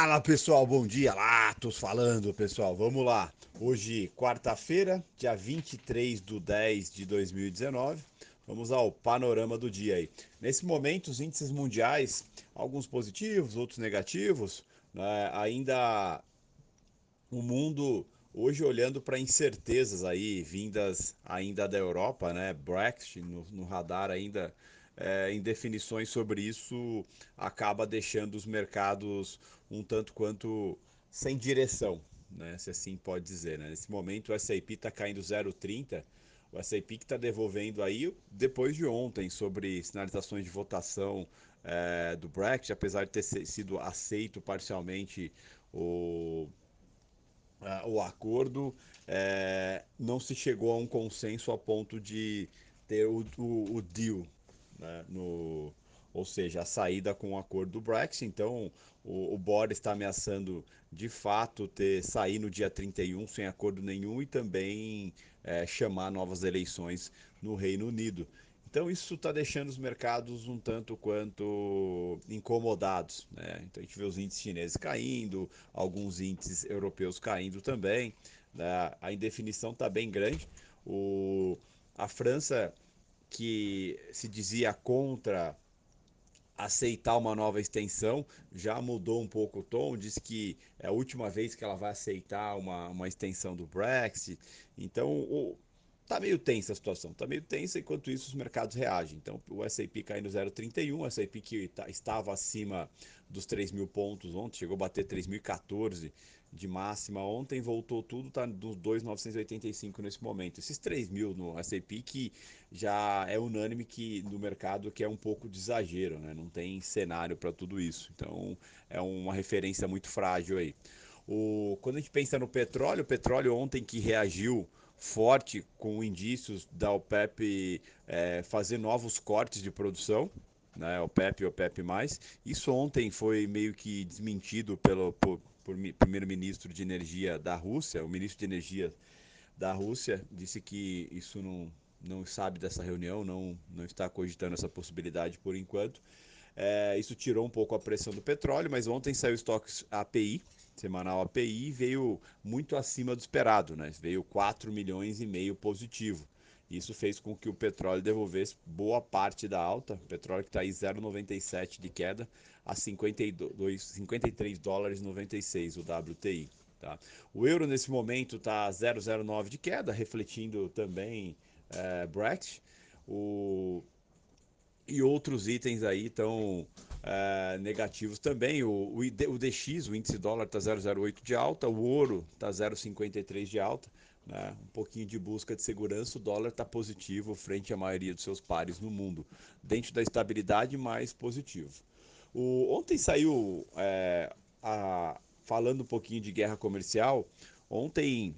Fala pessoal, bom dia tô falando pessoal, vamos lá. Hoje, quarta-feira, dia 23 de 10 de 2019, vamos ao panorama do dia aí. Nesse momento, os índices mundiais, alguns positivos, outros negativos, né? ainda o mundo hoje olhando para incertezas aí vindas ainda da Europa, né? Brexit no, no radar ainda é, indefinições sobre isso acaba deixando os mercados um tanto quanto sem direção, né? se assim pode dizer. Né? Nesse momento o S&P está caindo 0,30, o S&P que está devolvendo aí, depois de ontem, sobre sinalizações de votação é, do Brexit, apesar de ter sido aceito parcialmente o, o acordo, é, não se chegou a um consenso a ponto de ter o, o, o deal, né, no, ou seja, a saída com o acordo do Brexit. Então, o, o Boris está ameaçando de fato ter sair no dia 31 sem acordo nenhum e também é, chamar novas eleições no Reino Unido. Então isso está deixando os mercados um tanto quanto incomodados. Né? Então a gente vê os índices chineses caindo, alguns índices europeus caindo também. Né? A indefinição está bem grande. O, a França que se dizia contra aceitar uma nova extensão, já mudou um pouco o tom, diz que é a última vez que ela vai aceitar uma, uma extensão do Brexit. Então, o, tá meio tensa a situação, tá meio tensa, enquanto isso os mercados reagem. Então, o S&P caindo 0,31, o S&P que tá, estava acima dos 3 mil pontos ontem, chegou a bater 3.014 de máxima ontem, voltou tudo, tá dos 2,985 nesse momento. Esses 3 mil no S&P que já é unânime que no mercado que é um pouco de exagero, né? Não tem cenário para tudo isso. Então, é uma referência muito frágil aí. O, quando a gente pensa no petróleo, o petróleo ontem que reagiu forte com indícios da OPEP é, fazer novos cortes de produção, né, OPEP e OPEP+. Isso ontem foi meio que desmentido pelo por, primeiro-ministro de energia da Rússia, o ministro de energia da Rússia disse que isso não, não sabe dessa reunião, não, não está cogitando essa possibilidade por enquanto. É, isso tirou um pouco a pressão do petróleo, mas ontem saiu o estoque API, semanal API, veio muito acima do esperado, né? veio 4 milhões e meio positivo. Isso fez com que o petróleo devolvesse boa parte da alta, o petróleo que está aí 0,97 de queda a 52, 53 dólares 96 o WTI. Tá? O euro nesse momento está 0,09 de queda, refletindo também é, Brexit. O e outros itens aí estão é, negativos também. O, o, o, DX, o índice dólar, está 0,08 de alta, o ouro está 0,53 de alta. Né? Um pouquinho de busca de segurança, o dólar está positivo frente à maioria dos seus pares no mundo. Dentro da estabilidade, mais positivo. O, ontem saiu, é, a, falando um pouquinho de guerra comercial, ontem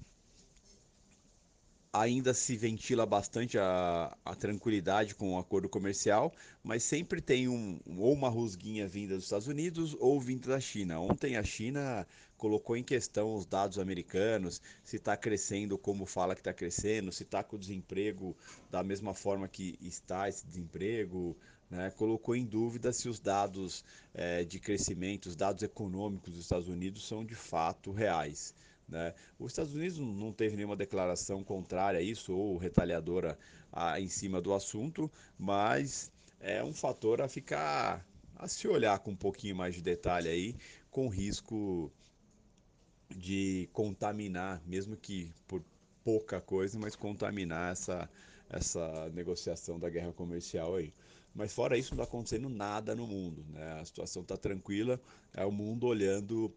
ainda se ventila bastante a, a, tranquilidade com o acordo comercial, mas sempre tem um, ou uma rusguinha vinda dos Estados Unidos ou vinda da China. Ontem a China colocou em questão os dados americanos, se está crescendo como fala que está crescendo, se está com o desemprego da mesma forma que está esse desemprego, né? colocou em dúvida se os dados é, de crescimento, os dados econômicos dos Estados Unidos são de fato reais. Né? Os Estados Unidos não teve nenhuma declaração contrária a isso ou retaliadora a, em cima do assunto, mas é um fator a ficar a se olhar com um pouquinho mais de detalhe aí, com risco de contaminar, mesmo que por pouca coisa, mas contaminar essa, essa negociação da guerra comercial aí. Mas fora isso, não está acontecendo nada no mundo. Né? A situação está tranquila, é o mundo olhando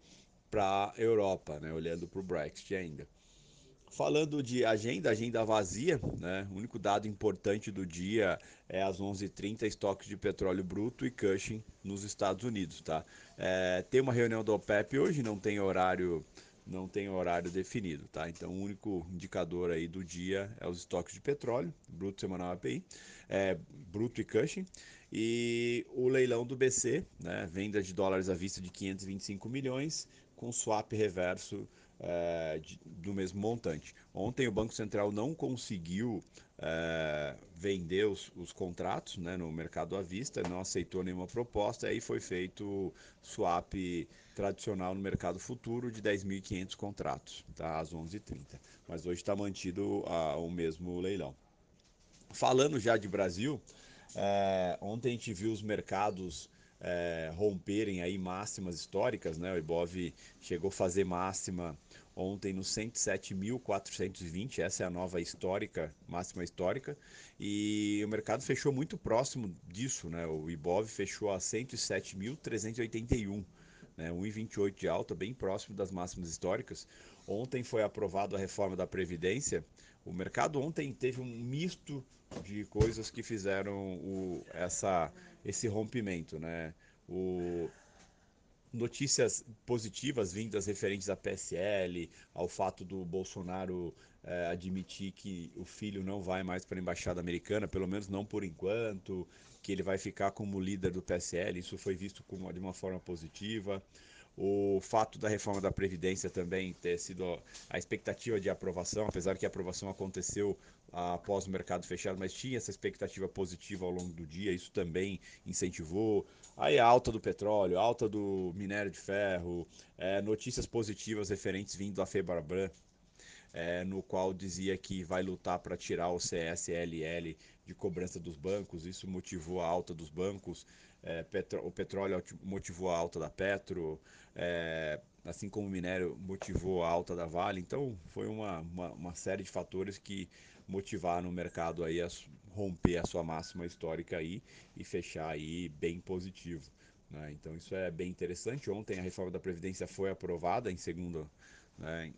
para a Europa, né? olhando para o Brexit ainda. Falando de agenda, agenda vazia, né? o único dado importante do dia é às 11h30, estoques de petróleo bruto e Cushing nos Estados Unidos. Tá? É, tem uma reunião do OPEP hoje, não tem horário não tem horário definido, tá? Então o único indicador aí do dia é os estoques de petróleo, bruto semanal API, é, bruto e Cushing, e o leilão do BC, né? Venda de dólares à vista de 525 milhões, com swap reverso é, de, do mesmo montante. Ontem o Banco Central não conseguiu é, vender os, os, contratos né, no mercado à vista, não aceitou nenhuma proposta, aí foi feito swap tradicional no mercado futuro de 10.500 contratos, tá, às 11h30. Mas hoje está mantido a, o mesmo leilão. Falando já de Brasil, é, ontem a gente viu os mercados é, romperem aí máximas históricas, né? O Ibov chegou a fazer máxima ontem no 107.420, essa é a nova histórica, máxima histórica, e o mercado fechou muito próximo disso, né? O Ibov fechou a 107.381, né? 1,28 de alta, bem próximo das máximas históricas. Ontem foi aprovada a reforma da Previdência. O mercado ontem teve um misto de coisas que fizeram o, essa, esse rompimento, né? O, notícias positivas vindas referentes à PSL, ao fato do Bolsonaro é, admitir que o filho não vai mais para a embaixada americana, pelo menos não por enquanto, que ele vai ficar como líder do PSL, isso foi visto como, de uma forma positiva. O fato da reforma da Previdência também ter sido a expectativa de aprovação, apesar que a aprovação aconteceu após o mercado fechado, mas tinha essa expectativa positiva ao longo do dia, isso também incentivou. Aí a alta do petróleo, alta do minério de ferro, é, notícias positivas referentes vindo da Febraban, é, no qual dizia que vai lutar para tirar o CSLL de cobrança dos bancos, isso motivou a alta dos bancos, é, petro, o petróleo motivou a alta da Petro, é, assim como o minério motivou a alta da Vale. Então foi uma, uma, uma, série de fatores que motivaram o mercado aí a romper a sua máxima histórica aí e fechar aí bem positivo. Né? Então isso é bem interessante. Ontem a reforma da Previdência foi aprovada em segundo, né,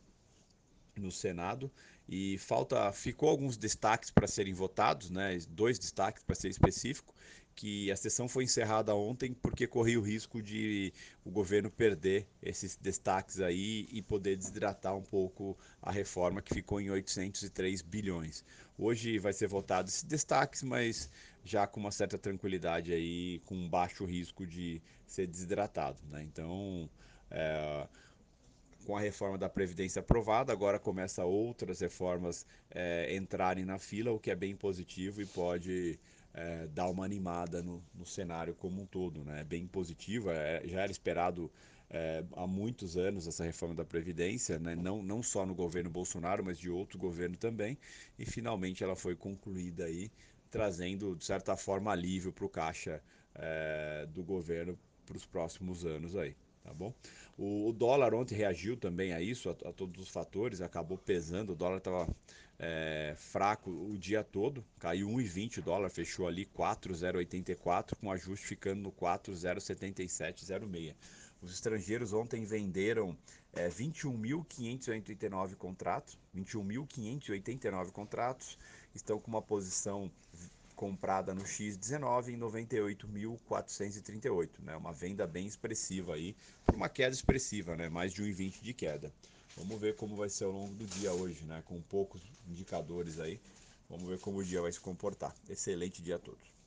no Senado e falta ficou alguns destaques para serem votados, né? Dois destaques para ser específico, que a sessão foi encerrada ontem porque corria o risco de o governo perder esses destaques aí e poder desidratar um pouco a reforma que ficou em 803 bilhões. Hoje vai ser votado esses destaques, mas já com uma certa tranquilidade aí, com baixo risco de ser desidratado, né? Então, é, com a reforma da Previdência aprovada, agora começa outras reformas é, entrarem na fila, o que é bem positivo e pode é, dar uma animada no, no, cenário como um todo. Né? É bem positiva, é, já era esperado é, há muitos anos essa reforma da Previdência, né? não, não só no governo Bolsonaro, mas de outro governo também, e finalmente ela foi concluída aí, trazendo, de certa forma, alívio para o caixa é, do governo para os próximos anos aí tá bom? O, o, dólar ontem reagiu também a isso, a, a todos os fatores, acabou pesando, o dólar estava é, fraco o dia todo, caiu 1,20 o dólar, fechou ali 4,084, com ajuste ficando no 4,077,06. Os estrangeiros ontem venderam é, 21.589 contratos, 21.589 contratos, estão com uma posição comprada no X19 em 98.438, né? Uma venda bem expressiva aí, por uma queda expressiva, né? Mais de 1,20 de queda. Vamos ver como vai ser ao longo do dia hoje, né? Com poucos indicadores aí. Vamos ver como o dia vai se comportar. Excelente dia a todos.